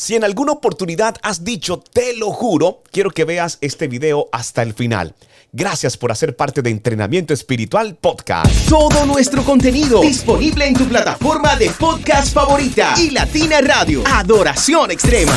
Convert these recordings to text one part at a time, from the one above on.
Si en alguna oportunidad has dicho te lo juro, quiero que veas este video hasta el final. Gracias por hacer parte de Entrenamiento Espiritual Podcast. Todo nuestro contenido disponible en tu plataforma de podcast favorita y Latina Radio. Adoración Extrema.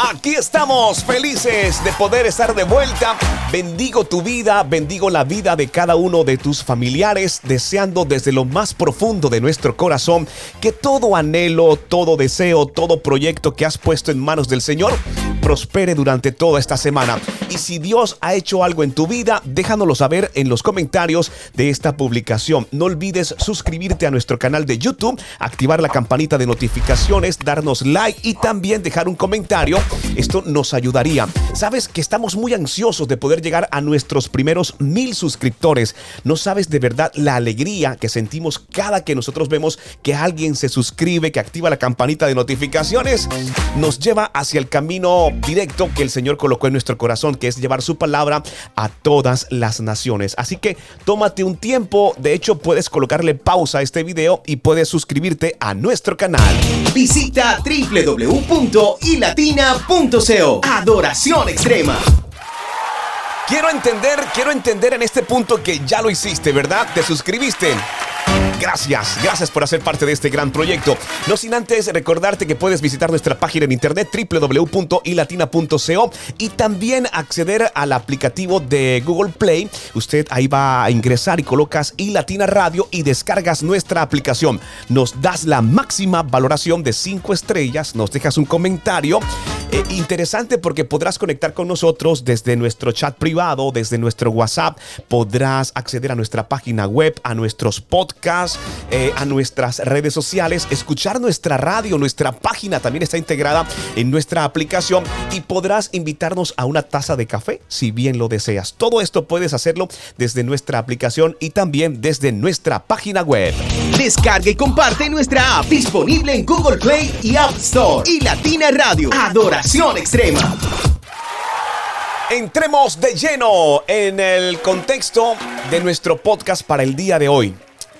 Aquí estamos felices de poder estar de vuelta. Bendigo tu vida, bendigo la vida de cada uno de tus familiares, deseando desde lo más profundo de nuestro corazón que todo anhelo, todo deseo, todo proyecto que has puesto en manos del Señor prospere durante toda esta semana. Y si Dios ha hecho algo en tu vida, déjanoslo saber en los comentarios de esta publicación. No olvides suscribirte a nuestro canal de YouTube, activar la campanita de notificaciones, darnos like y también dejar un comentario. Esto nos ayudaría. Sabes que estamos muy ansiosos de poder llegar a nuestros primeros mil suscriptores. No sabes de verdad la alegría que sentimos cada que nosotros vemos que alguien se suscribe, que activa la campanita de notificaciones. Nos lleva hacia el camino directo que el Señor colocó en nuestro corazón, que es llevar su palabra a todas las naciones. Así que tómate un tiempo, de hecho puedes colocarle pausa a este video y puedes suscribirte a nuestro canal. Visita www.ilatina.co. Adoración extrema. Quiero entender, quiero entender en este punto que ya lo hiciste, ¿verdad? Te suscribiste. Gracias, gracias por hacer parte de este gran proyecto. No sin antes recordarte que puedes visitar nuestra página en internet www.ilatina.co y también acceder al aplicativo de Google Play. Usted ahí va a ingresar y colocas iLatina Radio y descargas nuestra aplicación. Nos das la máxima valoración de 5 estrellas, nos dejas un comentario eh, interesante porque podrás conectar con nosotros desde nuestro chat privado, desde nuestro WhatsApp, podrás acceder a nuestra página web, a nuestros podcasts eh, a nuestras redes sociales, escuchar nuestra radio, nuestra página también está integrada en nuestra aplicación y podrás invitarnos a una taza de café si bien lo deseas. Todo esto puedes hacerlo desde nuestra aplicación y también desde nuestra página web. Descarga y comparte nuestra app disponible en Google Play y App Store y Latina Radio. Adoración extrema. Entremos de lleno en el contexto de nuestro podcast para el día de hoy.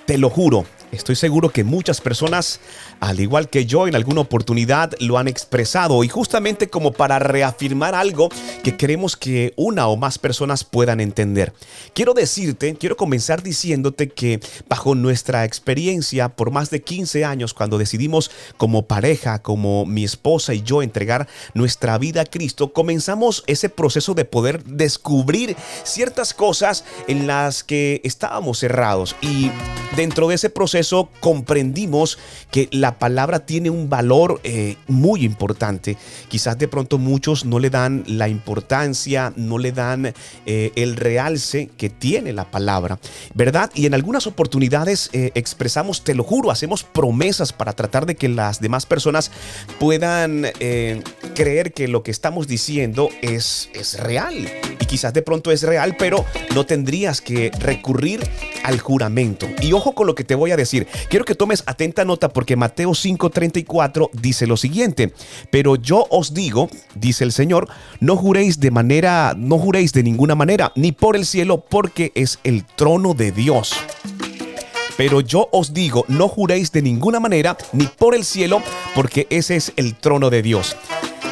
Te lo juro, estoy seguro que muchas personas al igual que yo en alguna oportunidad lo han expresado y justamente como para reafirmar algo que queremos que una o más personas puedan entender. Quiero decirte, quiero comenzar diciéndote que bajo nuestra experiencia por más de 15 años cuando decidimos como pareja, como mi esposa y yo entregar nuestra vida a Cristo, comenzamos ese proceso de poder descubrir ciertas cosas en las que estábamos cerrados y dentro de ese proceso comprendimos que la la palabra tiene un valor eh, muy importante. Quizás de pronto muchos no le dan la importancia, no le dan eh, el realce que tiene la palabra, ¿verdad? Y en algunas oportunidades eh, expresamos, te lo juro, hacemos promesas para tratar de que las demás personas puedan creer que lo que estamos diciendo es, es real. Y quizás de pronto es real, pero no tendrías que recurrir al juramento. Y ojo con lo que te voy a decir. Quiero que tomes atenta nota porque Mateo Mateo 5:34 dice lo siguiente, pero yo os digo, dice el Señor, no juréis de manera, no juréis de ninguna manera, ni por el cielo, porque es el trono de Dios. Pero yo os digo, no juréis de ninguna manera, ni por el cielo, porque ese es el trono de Dios.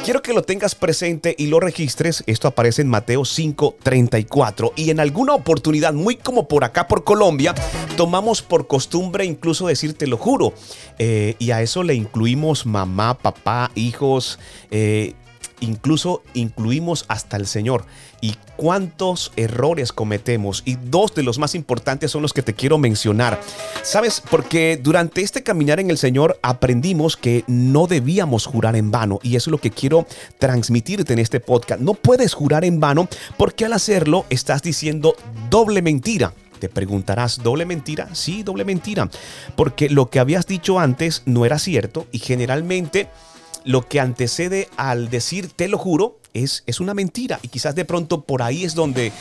Quiero que lo tengas presente y lo registres. Esto aparece en Mateo 5:34. Y en alguna oportunidad, muy como por acá por Colombia, tomamos por costumbre incluso decirte lo juro. Eh, y a eso le incluimos mamá, papá, hijos. Eh, incluso incluimos hasta el Señor. Y cuántos errores cometemos. Y dos de los más importantes son los que te quiero mencionar. ¿Sabes? Porque durante este caminar en el Señor aprendimos que no debíamos jurar en vano. Y eso es lo que quiero transmitirte en este podcast. No puedes jurar en vano porque al hacerlo estás diciendo doble mentira. Te preguntarás, ¿doble mentira? Sí, doble mentira. Porque lo que habías dicho antes no era cierto y generalmente lo que antecede al decir te lo juro es, es una mentira y quizás de pronto por ahí es donde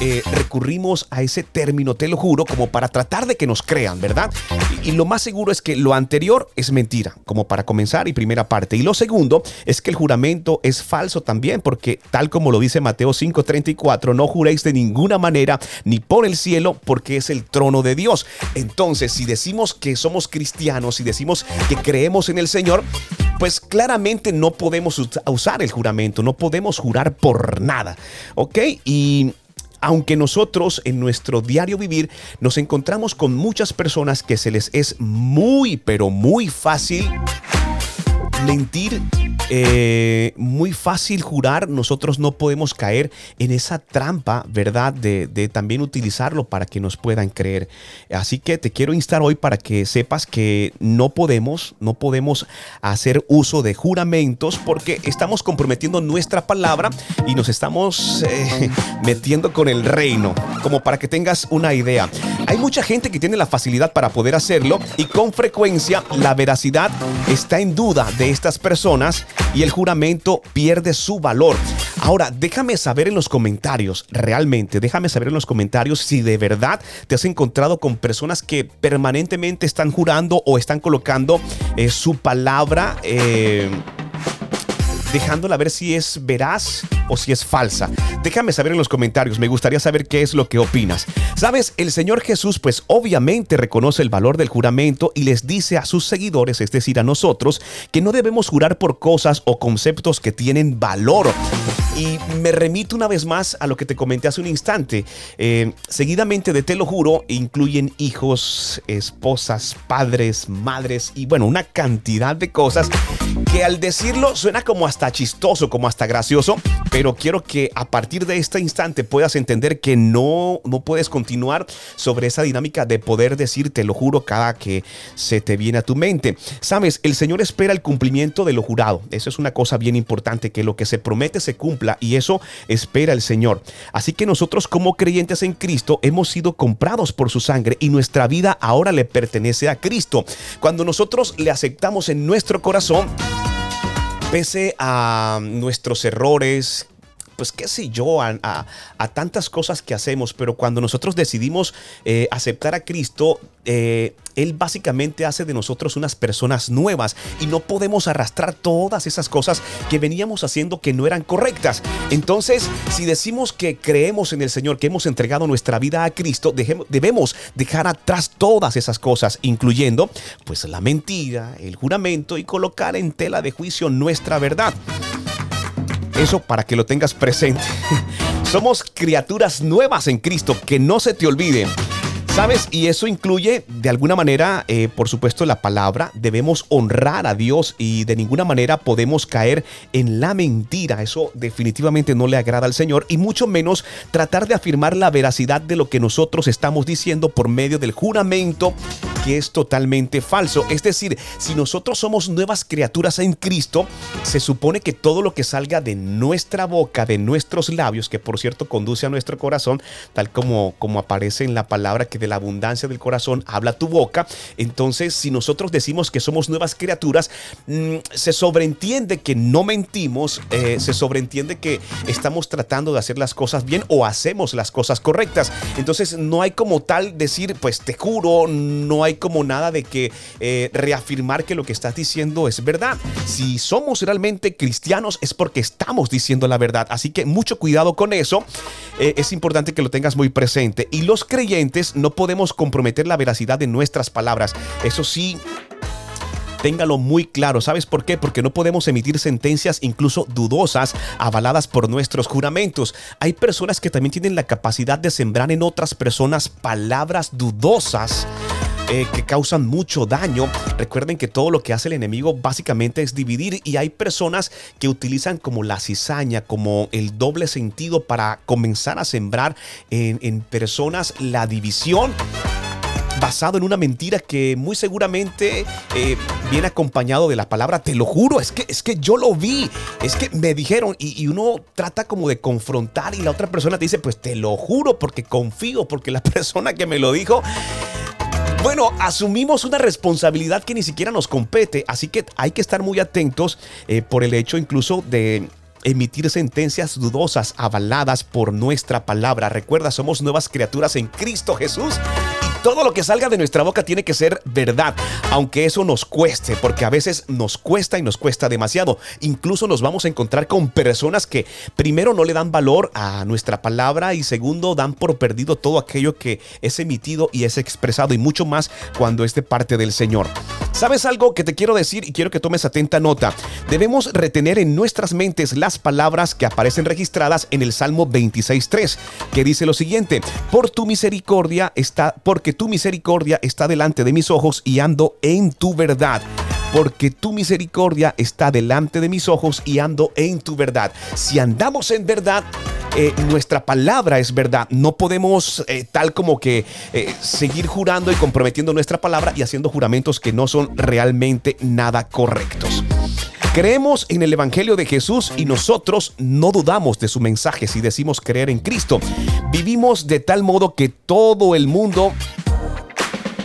eh, recurrimos a ese término, te lo juro, como para tratar de que nos crean, ¿verdad? Y, y lo más seguro es que lo anterior es mentira, como para comenzar y primera parte. Y lo segundo es que el juramento es falso también, porque tal como lo dice Mateo 5:34, no juréis de ninguna manera ni por el cielo, porque es el trono de Dios. Entonces, si decimos que somos cristianos y decimos que creemos en el Señor, pues claramente no podemos usar el juramento, no podemos jurar por nada, ¿ok? Y aunque nosotros en nuestro diario vivir nos encontramos con muchas personas que se les es muy, pero muy fácil mentir, eh, muy fácil jurar, nosotros no podemos caer en esa trampa, ¿verdad? De, también utilizarlo para que nos puedan creer. Así que te quiero instar hoy para que sepas que no podemos, no podemos hacer uso de juramentos porque estamos comprometiendo nuestra palabra y nos estamos eh, metiendo con el reino, como para que tengas una idea. Hay mucha gente que tiene la facilidad para poder hacerlo y con frecuencia la veracidad está en duda de estas personas y el juramento pierde su valor. Ahora, déjame saber en los comentarios, realmente, déjame saber en los comentarios si de verdad te has encontrado con personas que permanentemente están jurando o están colocando eh, su palabra. Eh, dejándola ver si es veraz o si es falsa. Déjame saber en los comentarios, me gustaría saber qué es lo que opinas. Sabes, el Señor Jesús pues obviamente reconoce el valor del juramento y les dice a sus seguidores, es decir, a nosotros, que no debemos jurar por cosas o conceptos que tienen valor. Y me remito una vez más a lo que te comenté hace un instante. Eh, seguidamente de te lo juro, incluyen hijos, esposas, padres, madres y bueno, una cantidad de cosas que al decirlo suena como hasta chistoso, como hasta gracioso, pero quiero que a partir de este instante puedas entender que no, no puedes continuar sobre esa dinámica de poder decir te lo juro cada que se te viene a tu mente. Sabes, el Señor espera el cumplimiento de lo jurado. Eso es una cosa bien importante, que lo que se promete se cumpla y eso espera el Señor. Así que nosotros como creyentes en Cristo hemos sido comprados por su sangre y nuestra vida ahora le pertenece a Cristo. Cuando nosotros le aceptamos en nuestro corazón, pese a nuestros errores, pues qué sé yo, a, a, tantas cosas que hacemos, pero cuando nosotros decidimos eh, aceptar a Cristo, eh, Él básicamente hace de nosotros unas personas nuevas y no podemos arrastrar todas esas cosas que veníamos haciendo que no eran correctas. Entonces, si decimos que creemos en el Señor, que hemos entregado nuestra vida a Cristo, debemos dejar atrás todas esas cosas, incluyendo pues la mentira, el juramento y colocar en tela de juicio nuestra verdad. Eso para que lo tengas presente. Somos criaturas nuevas en Cristo, que no se te olvide. ¿Sabes? Y eso incluye, de alguna manera, eh, por supuesto, la palabra. Debemos honrar a Dios y de ninguna manera podemos caer en la mentira. Eso definitivamente no le agrada al Señor y mucho menos tratar de afirmar la veracidad de lo que nosotros estamos diciendo por medio del juramento que es totalmente falso. Es decir, si nosotros somos nuevas criaturas en Cristo, se supone que todo lo que salga de nuestra boca, de nuestros labios, que por cierto conduce a nuestro corazón, tal como, como aparece en la palabra que de la abundancia del corazón habla tu boca, entonces si nosotros decimos que somos nuevas criaturas, mmm, se sobreentiende que no mentimos, eh, se sobreentiende que estamos tratando de hacer las cosas bien o hacemos las cosas correctas. Entonces no hay como tal decir, pues te juro, no hay como nada de que eh, reafirmar que lo que estás diciendo es verdad. Si somos realmente cristianos es porque estamos diciendo la verdad. Así que mucho cuidado con eso. Eh, es importante que lo tengas muy presente. Y los creyentes no podemos comprometer la veracidad de nuestras palabras. Eso sí, Téngalo muy claro. ¿Sabes por qué? Porque no podemos emitir sentencias incluso dudosas avaladas por nuestros juramentos. Hay personas que también tienen la capacidad de sembrar en otras personas palabras dudosas. Eh, que causan mucho daño. Recuerden que todo lo que hace el enemigo básicamente es dividir y hay personas que utilizan como la cizaña, como el doble sentido para comenzar a sembrar en, personas la división basado en una mentira que muy seguramente eh, viene acompañado de la palabra te lo juro, es que, es que yo lo vi, es que me dijeron y, y, uno trata como de confrontar y la otra persona te dice pues te lo juro porque confío, porque la persona que me lo dijo bueno, asumimos una responsabilidad que ni siquiera nos compete, así que hay que estar muy atentos eh, por el hecho incluso de emitir sentencias dudosas avaladas por nuestra palabra. Recuerda, somos nuevas criaturas en Cristo Jesús todo lo que salga de nuestra boca tiene que ser verdad, aunque eso nos cueste, porque a veces nos cuesta y nos cuesta demasiado. Incluso nos vamos a encontrar con personas que primero no le dan valor a nuestra palabra y segundo dan por perdido todo aquello que es emitido y es expresado y mucho más cuando es de parte del Señor. ¿Sabes algo que te quiero decir y quiero que tomes atenta nota? Debemos retener en nuestras mentes las palabras que aparecen registradas en el Salmo 26.3, que dice lo siguiente, por tu misericordia está, porque tu misericordia está delante de mis ojos y ando en tu verdad porque tu misericordia está delante de mis ojos y ando en tu verdad. Si andamos en verdad, eh, nuestra palabra es verdad. No podemos eh, tal como que eh, seguir jurando y comprometiendo nuestra palabra y haciendo juramentos que no son realmente nada correctos. Creemos en el Evangelio de Jesús y nosotros no dudamos de su mensaje si decimos creer en Cristo. Vivimos de tal modo que todo el mundo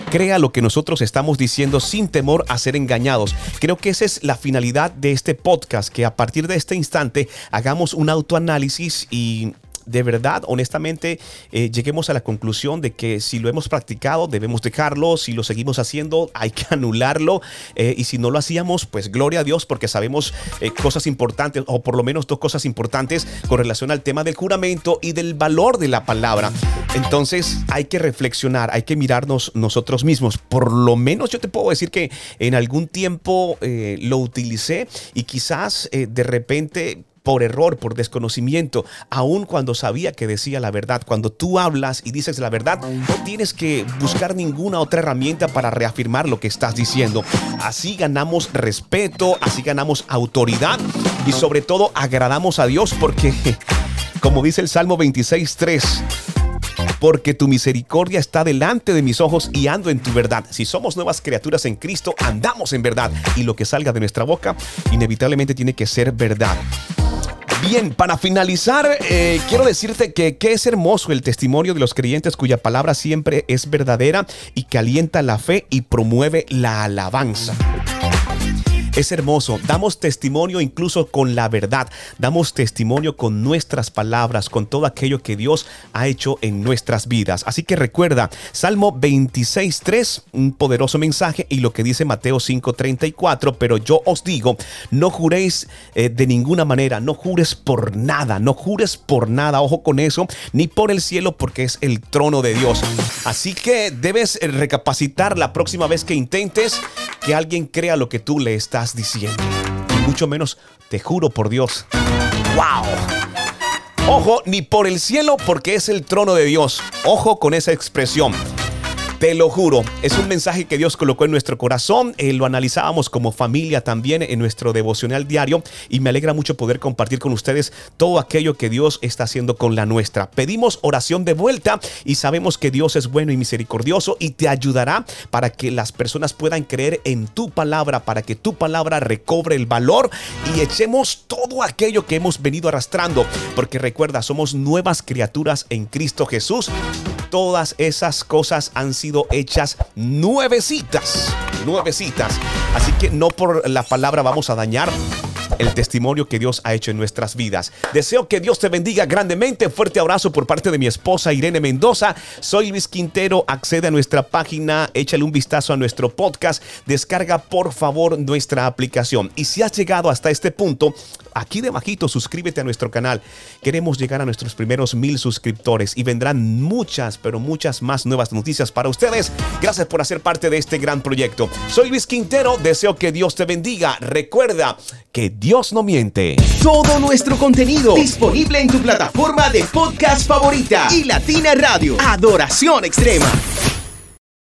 crea lo que nosotros estamos diciendo sin temor a ser engañados. Creo que esa es la finalidad de este podcast, que a partir de este instante hagamos un autoanálisis y de verdad, honestamente, eh, lleguemos a la conclusión de que si lo hemos practicado, debemos dejarlo, si lo seguimos haciendo, hay que anularlo, eh, y si no lo hacíamos, pues gloria a Dios, porque sabemos eh, cosas importantes, o por lo menos dos cosas importantes con relación al tema del juramento y del valor de la palabra. Entonces hay que reflexionar, hay que mirarnos nosotros mismos. Por lo menos yo te puedo decir que en algún tiempo lo utilicé y quizás de repente por error, por desconocimiento, aun cuando sabía que decía la verdad. Cuando tú hablas y dices la verdad, no tienes que buscar ninguna otra herramienta para reafirmar lo que estás diciendo. Así ganamos respeto, así ganamos autoridad y sobre todo agradamos a Dios porque, como dice el Salmo 26.3, porque tu misericordia está delante de mis ojos y ando en tu verdad. Si somos nuevas criaturas en Cristo, andamos en verdad y lo que salga de nuestra boca inevitablemente tiene que ser verdad. Bien, para finalizar, eh, quiero decirte que, que, es hermoso el testimonio de los creyentes cuya palabra siempre es verdadera y que alienta la fe y promueve la alabanza. Es hermoso. Damos testimonio incluso con la verdad. Damos testimonio con nuestras palabras, con todo aquello que Dios ha hecho en nuestras vidas. Así que recuerda, Salmo 26.3, un poderoso mensaje y lo que dice Mateo 5.34, pero yo os digo, no juréis eh, de ninguna manera, no jures por nada, no jures por nada, ojo con eso, ni por el cielo porque es el trono de Dios. Así que debes recapacitar la próxima vez que intentes que alguien crea lo que tú le estás diciendo. Y mucho menos, te juro por Dios. ¡Wow! Ojo, ni por el cielo porque es el trono de Dios. Ojo con esa expresión. Te lo juro, es un mensaje que Dios colocó en nuestro corazón. Eh, lo analizábamos como familia también en nuestro devocional diario y me alegra mucho poder compartir con ustedes todo aquello que Dios está haciendo con la nuestra. Pedimos oración de vuelta y sabemos que Dios es bueno y misericordioso y te ayudará para que las personas puedan creer en tu palabra, para que tu palabra recobre el valor y echemos todo aquello que hemos venido arrastrando. Porque recuerda, somos nuevas criaturas en Cristo Jesús. Todas esas cosas han sido hechas nuevecitas, nuevecitas. Así que no por la palabra vamos a dañar el testimonio que Dios ha hecho en nuestras vidas. Deseo que Dios te bendiga grandemente. Fuerte abrazo por parte de mi esposa Irene Mendoza. Soy Luis Quintero. Accede a nuestra página, échale un vistazo a nuestro podcast. Descarga por favor nuestra aplicación. Y si has llegado hasta este punto, aquí debajito suscríbete a nuestro canal. Queremos llegar a nuestros primeros mil suscriptores y vendrán muchas, pero muchas más nuevas noticias para ustedes. Gracias por hacer parte de este gran proyecto. Soy Luis Quintero. Deseo que Dios te bendiga. Recuerda que Dios no miente. Todo nuestro contenido disponible en tu plataforma de podcast favorita y Latina Radio. Adoración Extrema.